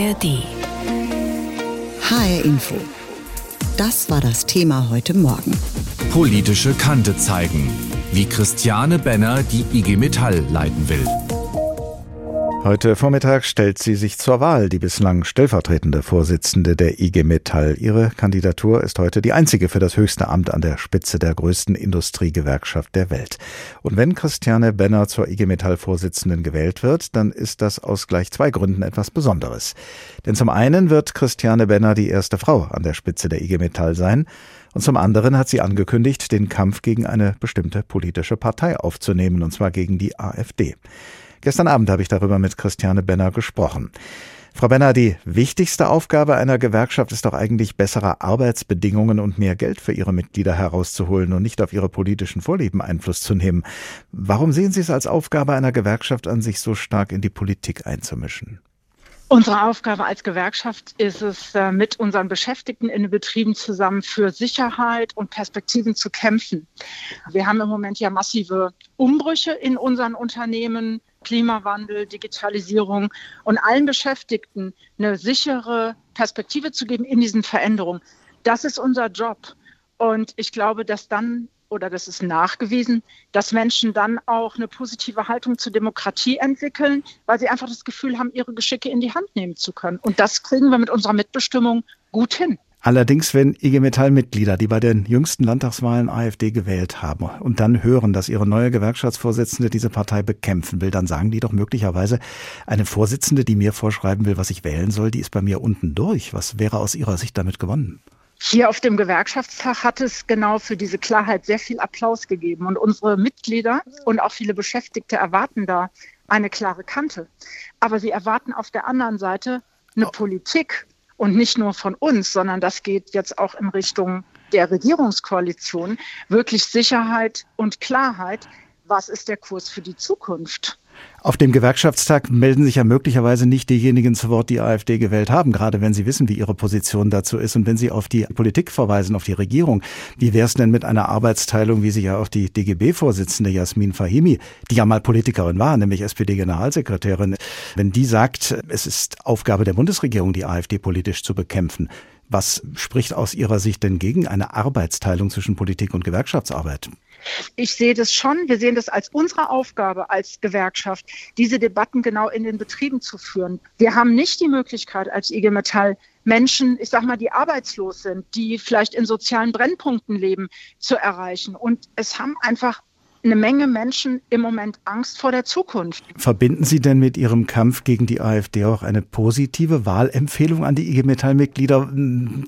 ARD. HR Info. Das war das Thema heute Morgen. Politische Kante zeigen, wie Christiane Benner die IG Metall leiten will. Heute Vormittag stellt sie sich zur Wahl, die bislang stellvertretende Vorsitzende der IG Metall. Ihre Kandidatur ist heute die einzige für das höchste Amt an der Spitze der größten Industriegewerkschaft der Welt. Und wenn Christiane Benner zur IG Metall Vorsitzenden gewählt wird, dann ist das aus gleich zwei Gründen etwas Besonderes. Denn zum einen wird Christiane Benner die erste Frau an der Spitze der IG Metall sein. Und zum anderen hat sie angekündigt, den Kampf gegen eine bestimmte politische Partei aufzunehmen, und zwar gegen die AfD. Gestern Abend habe ich darüber mit Christiane Benner gesprochen. Frau Benner, die wichtigste Aufgabe einer Gewerkschaft ist doch eigentlich bessere Arbeitsbedingungen und mehr Geld für ihre Mitglieder herauszuholen und nicht auf ihre politischen Vorlieben Einfluss zu nehmen. Warum sehen Sie es als Aufgabe einer Gewerkschaft an, sich so stark in die Politik einzumischen? Unsere Aufgabe als Gewerkschaft ist es, äh, mit unseren Beschäftigten in den Betrieben zusammen für Sicherheit und Perspektiven zu kämpfen. Wir haben im Moment ja massive Umbrüche in unseren Unternehmen. Klimawandel, Digitalisierung und allen Beschäftigten eine sichere Perspektive zu geben in diesen Veränderungen. Das ist unser Job. Und ich glaube, dass dann, oder das ist nachgewiesen, dass Menschen dann auch eine positive Haltung zur Demokratie entwickeln, weil sie einfach das Gefühl haben, ihre Geschicke in die Hand nehmen zu können. Und das kriegen wir mit unserer Mitbestimmung gut hin. Allerdings, wenn IG Metall-Mitglieder, die bei den jüngsten Landtagswahlen AfD gewählt haben und dann hören, dass ihre neue Gewerkschaftsvorsitzende diese Partei bekämpfen will, dann sagen die doch möglicherweise, eine Vorsitzende, die mir vorschreiben will, was ich wählen soll, die ist bei mir unten durch. Was wäre aus Ihrer Sicht damit gewonnen? Hier auf dem Gewerkschaftstag hat es genau für diese Klarheit sehr viel Applaus gegeben. Und unsere Mitglieder und auch viele Beschäftigte erwarten da eine klare Kante. Aber sie erwarten auf der anderen Seite eine oh. Politik, und nicht nur von uns, sondern das geht jetzt auch in Richtung der Regierungskoalition, wirklich Sicherheit und Klarheit, was ist der Kurs für die Zukunft. Auf dem Gewerkschaftstag melden sich ja möglicherweise nicht diejenigen zu Wort, die AfD gewählt haben, gerade wenn sie wissen, wie ihre Position dazu ist und wenn sie auf die Politik verweisen, auf die Regierung. Wie wäre es denn mit einer Arbeitsteilung, wie sie ja auch die DGB-Vorsitzende Jasmin Fahimi, die ja mal Politikerin war, nämlich SPD-Generalsekretärin, wenn die sagt, es ist Aufgabe der Bundesregierung, die AfD politisch zu bekämpfen. Was spricht aus Ihrer Sicht denn gegen eine Arbeitsteilung zwischen Politik und Gewerkschaftsarbeit? Ich sehe das schon. Wir sehen das als unsere Aufgabe als Gewerkschaft, diese Debatten genau in den Betrieben zu führen. Wir haben nicht die Möglichkeit als IG Metall Menschen, ich sag mal, die arbeitslos sind, die vielleicht in sozialen Brennpunkten leben, zu erreichen. Und es haben einfach eine Menge Menschen im Moment Angst vor der Zukunft. Verbinden Sie denn mit Ihrem Kampf gegen die AfD auch eine positive Wahlempfehlung an die IG Metall-Mitglieder?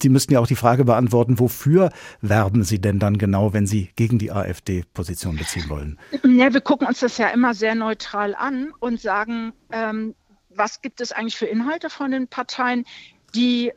Sie müssten ja auch die Frage beantworten, wofür werben Sie denn dann genau, wenn Sie gegen die AfD Position beziehen wollen? Ja, wir gucken uns das ja immer sehr neutral an und sagen, ähm, was gibt es eigentlich für Inhalte von den Parteien, die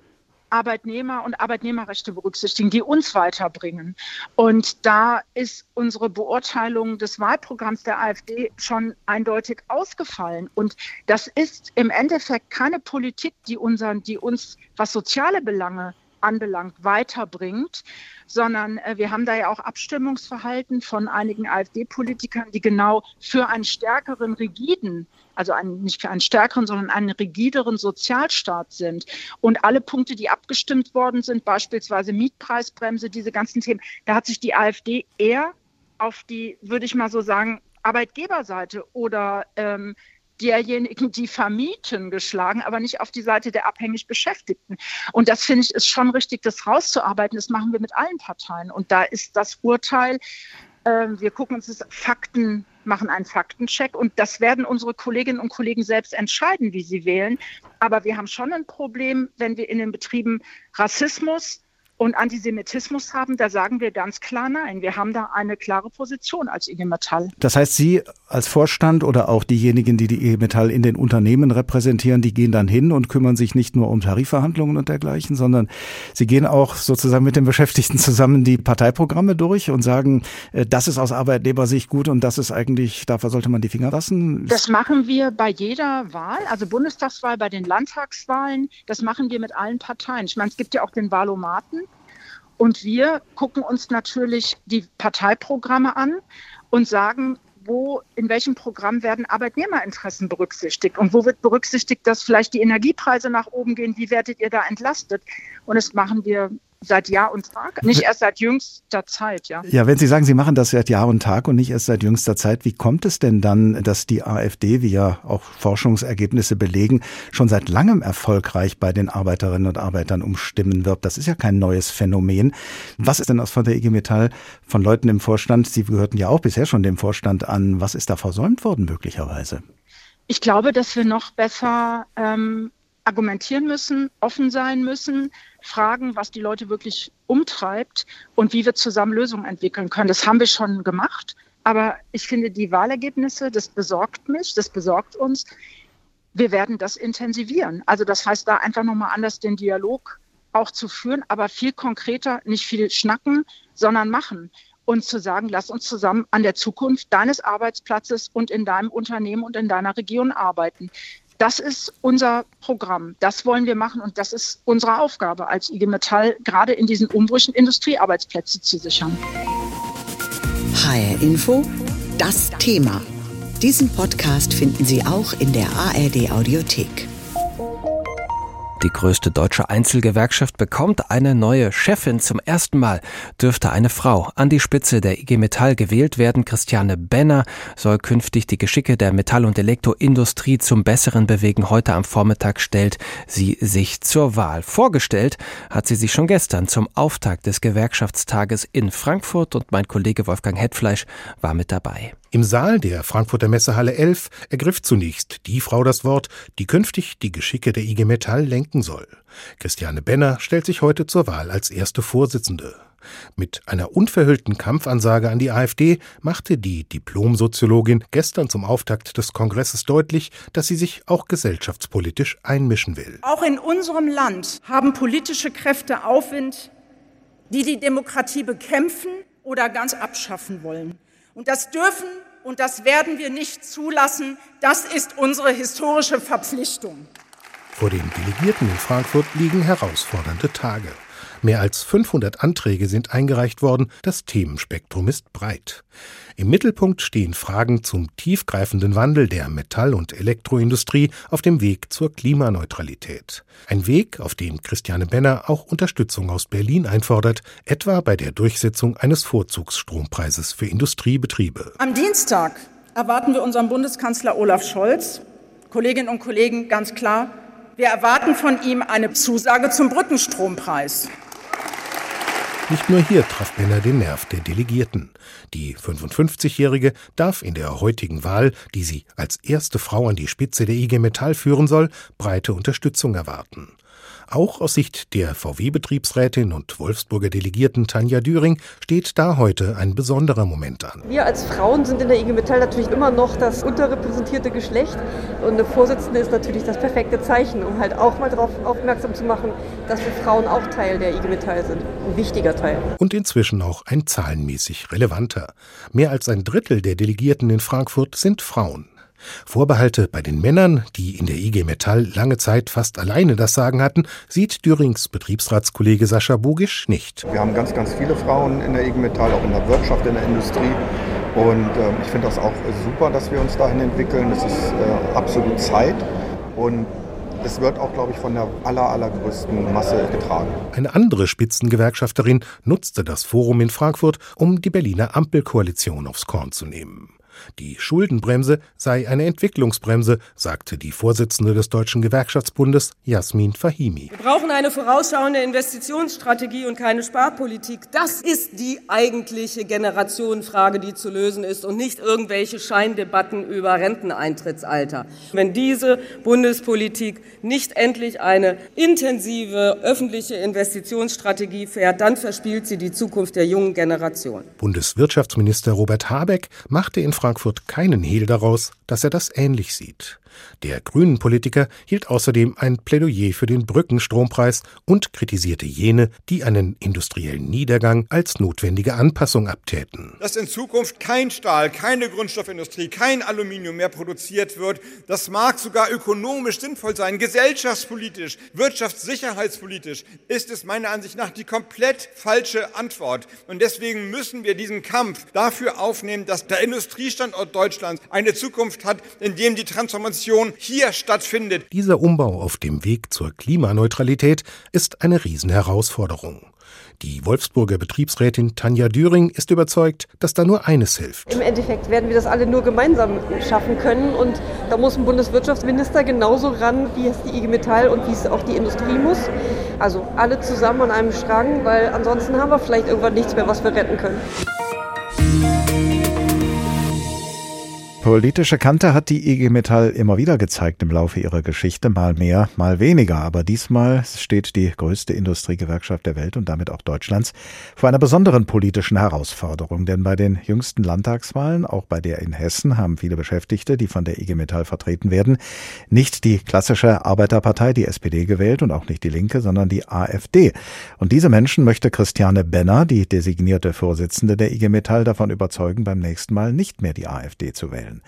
Arbeitnehmer und Arbeitnehmerrechte berücksichtigen, die uns weiterbringen. Und da ist unsere Beurteilung des Wahlprogramms der AfD schon eindeutig ausgefallen. Und das ist im Endeffekt keine Politik, die, unseren, die uns, was soziale Belange anbelangt, weiterbringt, sondern äh, wir haben da ja auch Abstimmungsverhalten von einigen AfD-Politikern, die genau für einen stärkeren, rigiden, also einen, nicht für einen stärkeren, sondern einen rigideren Sozialstaat sind. Und alle Punkte, die abgestimmt worden sind, beispielsweise Mietpreisbremse, diese ganzen Themen, da hat sich die AfD eher auf die, würde ich mal so sagen, Arbeitgeberseite oder ähm, derjenigen, die vermieten, geschlagen, aber nicht auf die Seite der abhängig Beschäftigten. Und das finde ich ist schon richtig, das rauszuarbeiten. Das machen wir mit allen Parteien. Und da ist das Urteil, äh, wir gucken uns das Fakten, machen einen Faktencheck und das werden unsere Kolleginnen und Kollegen selbst entscheiden, wie sie wählen. Aber wir haben schon ein Problem, wenn wir in den Betrieben Rassismus, und Antisemitismus haben, da sagen wir ganz klar nein. Wir haben da eine klare Position als IG Metall. Das heißt, Sie als Vorstand oder auch diejenigen, die die IG Metall in den Unternehmen repräsentieren, die gehen dann hin und kümmern sich nicht nur um Tarifverhandlungen und dergleichen, sondern sie gehen auch sozusagen mit den Beschäftigten zusammen die Parteiprogramme durch und sagen, äh, das ist aus Arbeitnehmersicht gut und das ist eigentlich, dafür sollte man die Finger lassen. Das machen wir bei jeder Wahl, also Bundestagswahl, bei den Landtagswahlen. Das machen wir mit allen Parteien. Ich meine, es gibt ja auch den Wahlomaten. Und wir gucken uns natürlich die Parteiprogramme an und sagen, wo, in welchem Programm werden Arbeitnehmerinteressen berücksichtigt und wo wird berücksichtigt, dass vielleicht die Energiepreise nach oben gehen, wie werdet ihr da entlastet? Und das machen wir seit Jahr und Tag, nicht erst seit jüngster Zeit, ja. Ja, wenn Sie sagen, Sie machen das seit Jahr und Tag und nicht erst seit jüngster Zeit, wie kommt es denn dann, dass die AfD, wie ja auch Forschungsergebnisse belegen, schon seit langem erfolgreich bei den Arbeiterinnen und Arbeitern um Stimmen wirbt? Das ist ja kein neues Phänomen. Was ist denn aus von der IG Metall von Leuten im Vorstand? Sie gehörten ja auch bisher schon dem Vorstand an. Was ist da versäumt worden möglicherweise? Ich glaube, dass wir noch besser ähm, argumentieren müssen, offen sein müssen, fragen, was die Leute wirklich umtreibt und wie wir zusammen Lösungen entwickeln können. Das haben wir schon gemacht. Aber ich finde, die Wahlergebnisse, das besorgt mich, das besorgt uns. Wir werden das intensivieren. Also das heißt, da einfach nochmal anders den Dialog auch zu führen, aber viel konkreter, nicht viel schnacken, sondern machen und zu sagen, lass uns zusammen an der Zukunft deines Arbeitsplatzes und in deinem Unternehmen und in deiner Region arbeiten. Das ist unser Programm. Das wollen wir machen und das ist unsere Aufgabe als IG Metall, gerade in diesen Umbrüchen Industriearbeitsplätze zu sichern. HR Info, das Thema. Diesen Podcast finden Sie auch in der ARD Audiothek. Die größte deutsche Einzelgewerkschaft bekommt eine neue Chefin. Zum ersten Mal dürfte eine Frau an die Spitze der IG Metall gewählt werden. Christiane Benner soll künftig die Geschicke der Metall- und Elektroindustrie zum Besseren bewegen. Heute am Vormittag stellt sie sich zur Wahl. Vorgestellt hat sie sich schon gestern zum Auftakt des Gewerkschaftstages in Frankfurt und mein Kollege Wolfgang Hetfleisch war mit dabei. Im Saal der Frankfurter Messehalle 11 ergriff zunächst die Frau das Wort, die künftig die Geschicke der IG Metall lenken soll. Christiane Benner stellt sich heute zur Wahl als erste Vorsitzende. Mit einer unverhüllten Kampfansage an die AfD machte die Diplomsoziologin gestern zum Auftakt des Kongresses deutlich, dass sie sich auch gesellschaftspolitisch einmischen will. Auch in unserem Land haben politische Kräfte Aufwind, die die Demokratie bekämpfen oder ganz abschaffen wollen. Und das dürfen und das werden wir nicht zulassen. Das ist unsere historische Verpflichtung. Vor den Delegierten in Frankfurt liegen herausfordernde Tage. Mehr als 500 Anträge sind eingereicht worden. Das Themenspektrum ist breit. Im Mittelpunkt stehen Fragen zum tiefgreifenden Wandel der Metall- und Elektroindustrie auf dem Weg zur Klimaneutralität. Ein Weg, auf dem Christiane Benner auch Unterstützung aus Berlin einfordert, etwa bei der Durchsetzung eines Vorzugsstrompreises für Industriebetriebe. Am Dienstag erwarten wir unseren Bundeskanzler Olaf Scholz. Kolleginnen und Kollegen, ganz klar, wir erwarten von ihm eine Zusage zum Brückenstrompreis. Nicht nur hier traf Benner den Nerv der Delegierten. Die 55-Jährige darf in der heutigen Wahl, die sie als erste Frau an die Spitze der IG Metall führen soll, breite Unterstützung erwarten. Auch aus Sicht der VW-Betriebsrätin und Wolfsburger Delegierten Tanja Düring steht da heute ein besonderer Moment an. Wir als Frauen sind in der IG Metall natürlich immer noch das unterrepräsentierte Geschlecht und eine Vorsitzende ist natürlich das perfekte Zeichen, um halt auch mal darauf aufmerksam zu machen, dass wir Frauen auch Teil der IG Metall sind. Ein wichtiger Teil. Und inzwischen auch ein zahlenmäßig relevanter. Mehr als ein Drittel der Delegierten in Frankfurt sind Frauen. Vorbehalte bei den Männern, die in der IG Metall lange Zeit fast alleine das Sagen hatten, sieht Dürings Betriebsratskollege Sascha Bogisch nicht. Wir haben ganz, ganz viele Frauen in der IG Metall, auch in der Wirtschaft, in der Industrie. Und äh, ich finde das auch super, dass wir uns dahin entwickeln. Das ist äh, absolut Zeit. Und es wird auch, glaube ich, von der aller, allergrößten Masse getragen. Eine andere Spitzengewerkschafterin nutzte das Forum in Frankfurt, um die Berliner Ampelkoalition aufs Korn zu nehmen. Die Schuldenbremse sei eine Entwicklungsbremse, sagte die Vorsitzende des Deutschen Gewerkschaftsbundes Jasmin Fahimi. Wir brauchen eine vorausschauende Investitionsstrategie und keine Sparpolitik. Das ist die eigentliche Generationenfrage, die zu lösen ist und nicht irgendwelche Scheindebatten über Renteneintrittsalter. Wenn diese Bundespolitik nicht endlich eine intensive öffentliche Investitionsstrategie fährt, dann verspielt sie die Zukunft der jungen Generation. Bundeswirtschaftsminister Robert Habeck machte in Frankfurt keinen Hehl daraus, dass er das ähnlich sieht. Der grünen Politiker hielt außerdem ein Plädoyer für den Brückenstrompreis und kritisierte jene, die einen industriellen Niedergang als notwendige Anpassung abtäten. Dass in Zukunft kein Stahl, keine Grundstoffindustrie, kein Aluminium mehr produziert wird, das mag sogar ökonomisch sinnvoll sein, gesellschaftspolitisch, wirtschaftssicherheitspolitisch ist es meiner Ansicht nach die komplett falsche Antwort. Und deswegen müssen wir diesen Kampf dafür aufnehmen, dass der Industriestandort Deutschlands eine Zukunft hat, in dem die Transformation Transformation hier stattfindet. Dieser Umbau auf dem Weg zur Klimaneutralität ist eine Riesenherausforderung. Die Wolfsburger Betriebsrätin Tanja Düring ist überzeugt, dass da nur eines hilft. Im Endeffekt werden wir das alle nur gemeinsam schaffen können. Und da muss ein Bundeswirtschaftsminister genauso ran, wie es die IG Metall und wie es auch die Industrie muss. Also alle zusammen an einem Strang, weil ansonsten haben wir vielleicht irgendwann nichts mehr, was wir retten können. Politische Kante hat die IG Metall immer wieder gezeigt im Laufe ihrer Geschichte, mal mehr, mal weniger. Aber diesmal steht die größte Industriegewerkschaft der Welt und damit auch Deutschlands vor einer besonderen politischen Herausforderung. Denn bei den jüngsten Landtagswahlen, auch bei der in Hessen, haben viele Beschäftigte, die von der IG Metall vertreten werden, nicht die klassische Arbeiterpartei, die SPD gewählt und auch nicht die Linke, sondern die AfD. Und diese Menschen möchte Christiane Benner, die designierte Vorsitzende der IG Metall, davon überzeugen, beim nächsten Mal nicht mehr die AfD zu wählen sein.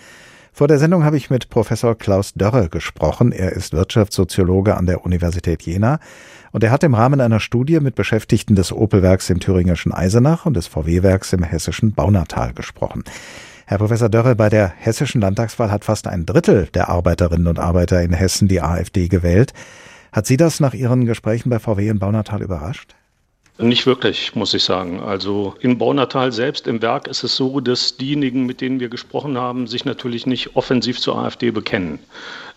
Vor der Sendung habe ich mit Professor Klaus Dörre gesprochen. Er ist Wirtschaftssoziologe an der Universität Jena und er hat im Rahmen einer Studie mit Beschäftigten des Opelwerks im thüringischen Eisenach und des VW-Werks im hessischen Baunatal gesprochen. Herr Professor Dörre, bei der hessischen Landtagswahl hat fast ein Drittel der Arbeiterinnen und Arbeiter in Hessen die AfD gewählt. Hat Sie das nach Ihren Gesprächen bei VW in Baunatal überrascht? Nicht wirklich, muss ich sagen. Also in Baunatal selbst im Werk ist es so, dass diejenigen, mit denen wir gesprochen haben, sich natürlich nicht offensiv zur AfD bekennen.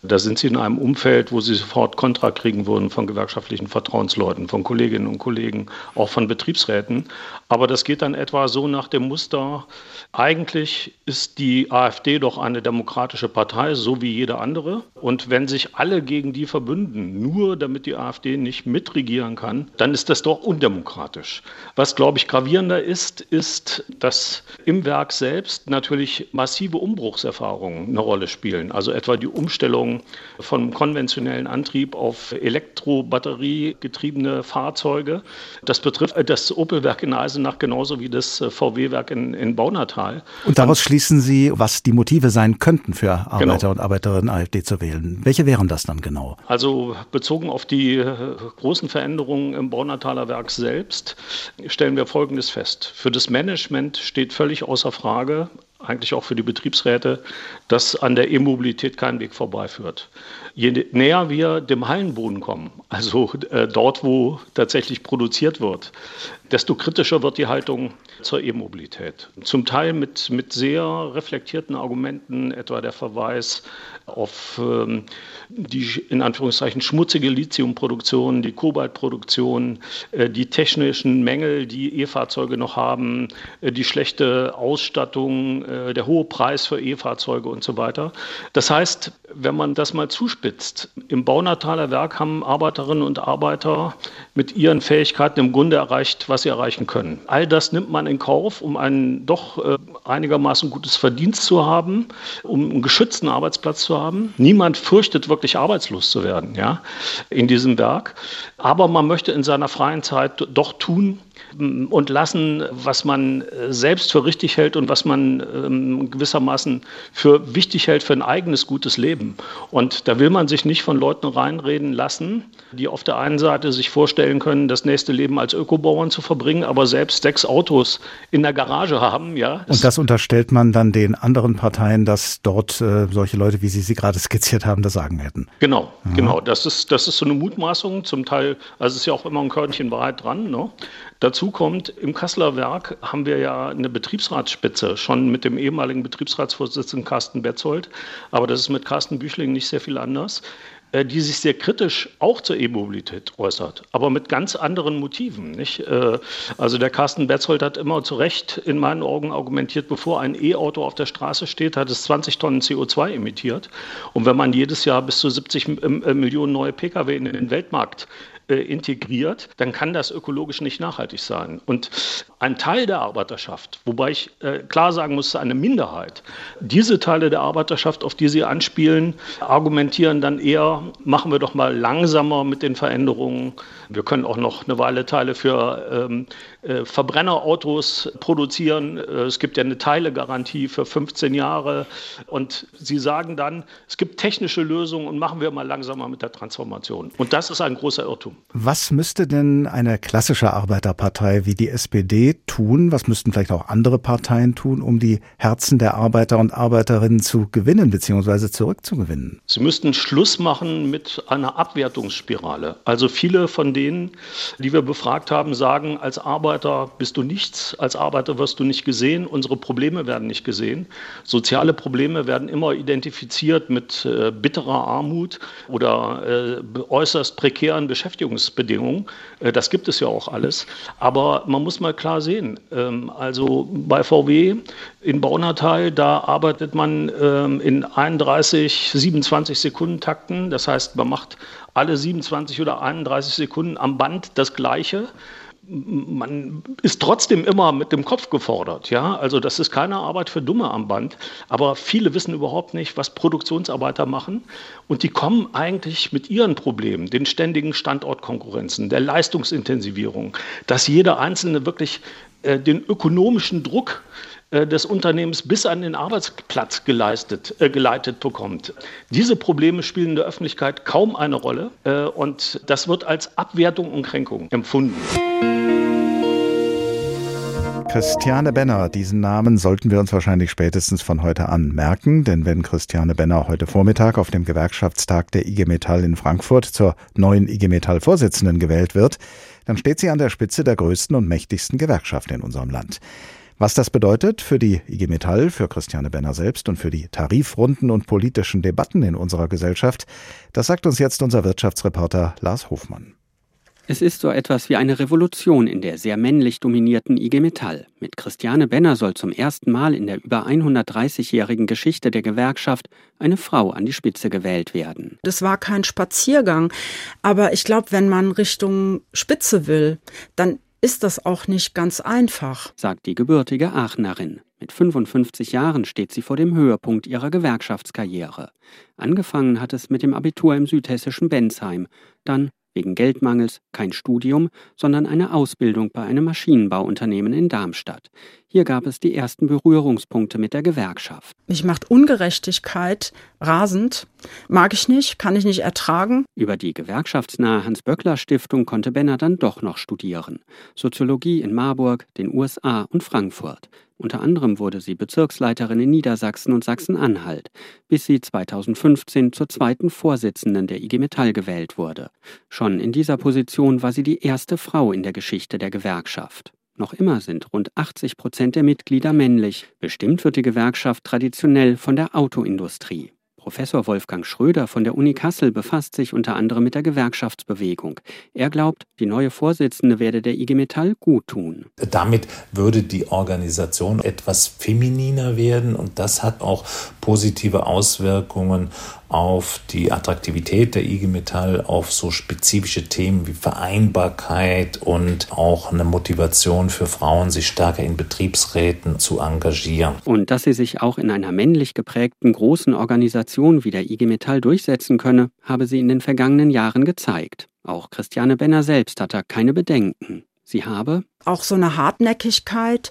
Da sind sie in einem Umfeld, wo sie sofort Kontra kriegen würden von gewerkschaftlichen Vertrauensleuten, von Kolleginnen und Kollegen, auch von Betriebsräten. Aber das geht dann etwa so nach dem Muster, eigentlich ist die AfD doch eine demokratische Partei, so wie jede andere. Und wenn sich alle gegen die verbünden, nur damit die AfD nicht mitregieren kann, dann ist das doch undemokratisch. Was, glaube ich, gravierender ist, ist, dass im Werk selbst natürlich massive Umbruchserfahrungen eine Rolle spielen. Also etwa die Umstellung Umstellung vom konventionellen Antrieb auf Elektrobatteriegetriebene Fahrzeuge. Das betrifft das Opel-Werk in Eisenach genauso wie das VW-Werk in, in Baunatal. Und daraus schließen Sie, was die Motive sein könnten für Arbeiter genau. und Arbeiterinnen AfD zu wählen. Welche wären das dann genau? Also bezogen auf die äh, großen Veränderungen im Baunataler Werk selbst stellen wir Folgendes fest. Für das Management steht völlig außer Frage, eigentlich auch für die Betriebsräte, dass an der E-Mobilität kein Weg vorbeiführt. Je näher wir dem Hallenboden kommen, also äh, dort, wo tatsächlich produziert wird, desto kritischer wird die Haltung zur E-Mobilität. Zum Teil mit, mit sehr reflektierten Argumenten, etwa der Verweis auf ähm, die in Anführungszeichen schmutzige Lithiumproduktion, die Kobaltproduktion, äh, die technischen Mängel, die E-Fahrzeuge noch haben, äh, die schlechte Ausstattung, äh, der hohe Preis für E-Fahrzeuge und so weiter. Das heißt, wenn man das mal zuspitzt, im Baunataler Werk haben Arbeiterinnen und Arbeiter mit ihren Fähigkeiten im Grunde erreicht, was sie erreichen können. All das nimmt man in Kauf, um ein doch einigermaßen gutes Verdienst zu haben, um einen geschützten Arbeitsplatz zu haben. Niemand fürchtet wirklich wirklich arbeitslos zu werden, ja, in diesem Werk. Aber man möchte in seiner freien Zeit doch tun, und lassen, was man äh, selbst für richtig hält und was man ähm, gewissermaßen für wichtig hält für ein eigenes gutes Leben. Und da will man sich nicht von Leuten reinreden lassen, die auf der einen Seite sich vorstellen können, das nächste Leben als Ökobauern zu verbringen, aber selbst sechs Autos in der Garage haben. Ja. Und das unterstellt man dann den anderen Parteien, dass dort äh, solche Leute, wie Sie sie gerade skizziert haben, das sagen hätten. Genau, Aha. genau. Das ist, das ist so eine Mutmaßung. Zum Teil, also es ist ja auch immer ein Körnchen Wahrheit dran. Ne? Dazu kommt, im Kasseler Werk haben wir ja eine Betriebsratsspitze, schon mit dem ehemaligen Betriebsratsvorsitzenden Carsten Betzold, aber das ist mit Carsten Büchling nicht sehr viel anders äh, die sich sehr kritisch auch zur E-Mobilität äußert, aber mit ganz anderen Motiven. Nicht? Äh, also der Carsten Betzold hat immer zu Recht in meinen Augen argumentiert, bevor ein E-Auto auf der Straße steht, hat es 20 Tonnen CO2 emittiert. Und wenn man jedes Jahr bis zu 70 äh, Millionen neue Pkw in den Weltmarkt integriert, dann kann das ökologisch nicht nachhaltig sein. Und ein Teil der Arbeiterschaft, wobei ich äh, klar sagen muss, eine Minderheit, diese Teile der Arbeiterschaft, auf die Sie anspielen, argumentieren dann eher, machen wir doch mal langsamer mit den Veränderungen. Wir können auch noch eine Weile Teile für ähm, äh, Verbrennerautos produzieren. Äh, es gibt ja eine Teilegarantie für 15 Jahre. Und Sie sagen dann, es gibt technische Lösungen und machen wir mal langsamer mit der Transformation. Und das ist ein großer Irrtum. Was müsste denn eine klassische Arbeiterpartei wie die SPD tun? Was müssten vielleicht auch andere Parteien tun, um die Herzen der Arbeiter und Arbeiterinnen zu gewinnen bzw. zurückzugewinnen? Sie müssten Schluss machen mit einer Abwertungsspirale. Also viele von denen, die wir befragt haben, sagen, als Arbeiter bist du nichts, als Arbeiter wirst du nicht gesehen, unsere Probleme werden nicht gesehen. Soziale Probleme werden immer identifiziert mit äh, bitterer Armut oder äh, äußerst prekären Beschäftigungsbedingungen. Äh, das gibt es ja auch alles. Aber man muss mal klar sehen, ähm, also bei VW in Baunatal, da arbeitet man ähm, in 31, 27 Sekunden Takten. Das heißt, man macht alle 27 oder 31 Sekunden am Band das Gleiche man ist trotzdem immer mit dem Kopf gefordert. Ja? Also das ist keine Arbeit für Dumme am Band. Aber viele wissen überhaupt nicht, was Produktionsarbeiter machen. Und die kommen eigentlich mit ihren Problemen, den ständigen Standortkonkurrenzen, der Leistungsintensivierung, dass jeder Einzelne wirklich äh, den ökonomischen Druck des Unternehmens bis an den Arbeitsplatz geleistet, äh, geleitet bekommt. Diese Probleme spielen in der Öffentlichkeit kaum eine Rolle äh, und das wird als Abwertung und Kränkung empfunden. Christiane Benner, diesen Namen sollten wir uns wahrscheinlich spätestens von heute an merken, denn wenn Christiane Benner heute Vormittag auf dem Gewerkschaftstag der IG Metall in Frankfurt zur neuen IG Metall Vorsitzenden gewählt wird, dann steht sie an der Spitze der größten und mächtigsten Gewerkschaft in unserem Land. Was das bedeutet für die IG Metall, für Christiane Benner selbst und für die Tarifrunden und politischen Debatten in unserer Gesellschaft, das sagt uns jetzt unser Wirtschaftsreporter Lars Hofmann. Es ist so etwas wie eine Revolution in der sehr männlich dominierten IG Metall. Mit Christiane Benner soll zum ersten Mal in der über 130-jährigen Geschichte der Gewerkschaft eine Frau an die Spitze gewählt werden. Das war kein Spaziergang, aber ich glaube, wenn man Richtung Spitze will, dann ist das auch nicht ganz einfach, sagt die gebürtige Aachenerin. Mit 55 Jahren steht sie vor dem Höhepunkt ihrer Gewerkschaftskarriere. Angefangen hat es mit dem Abitur im südhessischen Bensheim, dann wegen Geldmangels kein Studium, sondern eine Ausbildung bei einem Maschinenbauunternehmen in Darmstadt. Hier gab es die ersten Berührungspunkte mit der Gewerkschaft. Mich macht Ungerechtigkeit rasend. Mag ich nicht, kann ich nicht ertragen. Über die gewerkschaftsnahe Hans-Böckler-Stiftung konnte Benner dann doch noch studieren. Soziologie in Marburg, den USA und Frankfurt. Unter anderem wurde sie Bezirksleiterin in Niedersachsen und Sachsen-Anhalt, bis sie 2015 zur zweiten Vorsitzenden der IG Metall gewählt wurde. Schon in dieser Position war sie die erste Frau in der Geschichte der Gewerkschaft. Noch immer sind rund 80 Prozent der Mitglieder männlich. Bestimmt wird die Gewerkschaft traditionell von der Autoindustrie. Professor Wolfgang Schröder von der Uni Kassel befasst sich unter anderem mit der Gewerkschaftsbewegung. Er glaubt, die neue Vorsitzende werde der IG Metall gut tun. Damit würde die Organisation etwas femininer werden und das hat auch positive Auswirkungen auf die Attraktivität der IG Metall, auf so spezifische Themen wie Vereinbarkeit und auch eine Motivation für Frauen, sich stärker in Betriebsräten zu engagieren. Und dass sie sich auch in einer männlich geprägten großen Organisation wie der IG Metall durchsetzen könne, habe sie in den vergangenen Jahren gezeigt. Auch Christiane Benner selbst hat da keine Bedenken. Sie habe auch so eine Hartnäckigkeit,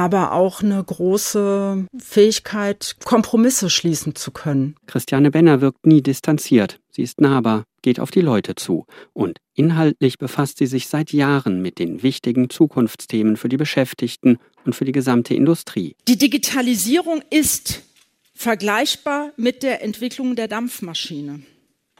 aber auch eine große Fähigkeit, Kompromisse schließen zu können. Christiane Benner wirkt nie distanziert. Sie ist nahbar, geht auf die Leute zu und inhaltlich befasst sie sich seit Jahren mit den wichtigen Zukunftsthemen für die Beschäftigten und für die gesamte Industrie. Die Digitalisierung ist vergleichbar mit der Entwicklung der Dampfmaschine.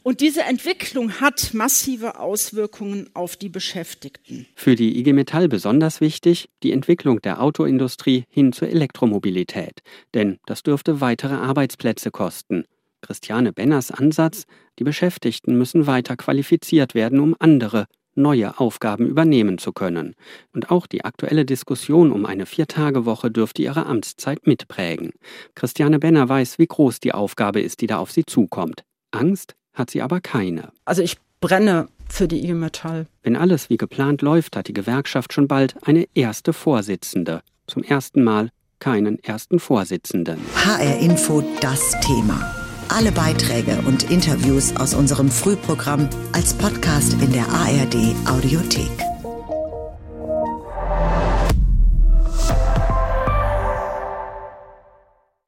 Und diese Entwicklung hat massive Auswirkungen auf die Beschäftigten. Für die IG Metall besonders wichtig die Entwicklung der Autoindustrie hin zur Elektromobilität. Denn das dürfte weitere Arbeitsplätze kosten. Christiane Benners Ansatz, die Beschäftigten müssen weiter qualifiziert werden, um andere, neue Aufgaben übernehmen zu können. Und auch die aktuelle Diskussion um eine Viertagewoche dürfte ihre Amtszeit mitprägen. Christiane Benner weiß, wie groß die Aufgabe ist, die da auf sie zukommt. Angst hat sie aber keine. Also ich brenne für die IG Metall. Wenn alles wie geplant läuft, hat die Gewerkschaft schon bald eine erste Vorsitzende. Zum ersten Mal keinen ersten Vorsitzenden. HR Info das Thema. Alle Beiträge und Interviews aus unserem Frühprogramm als Podcast in der ARD Audiothek.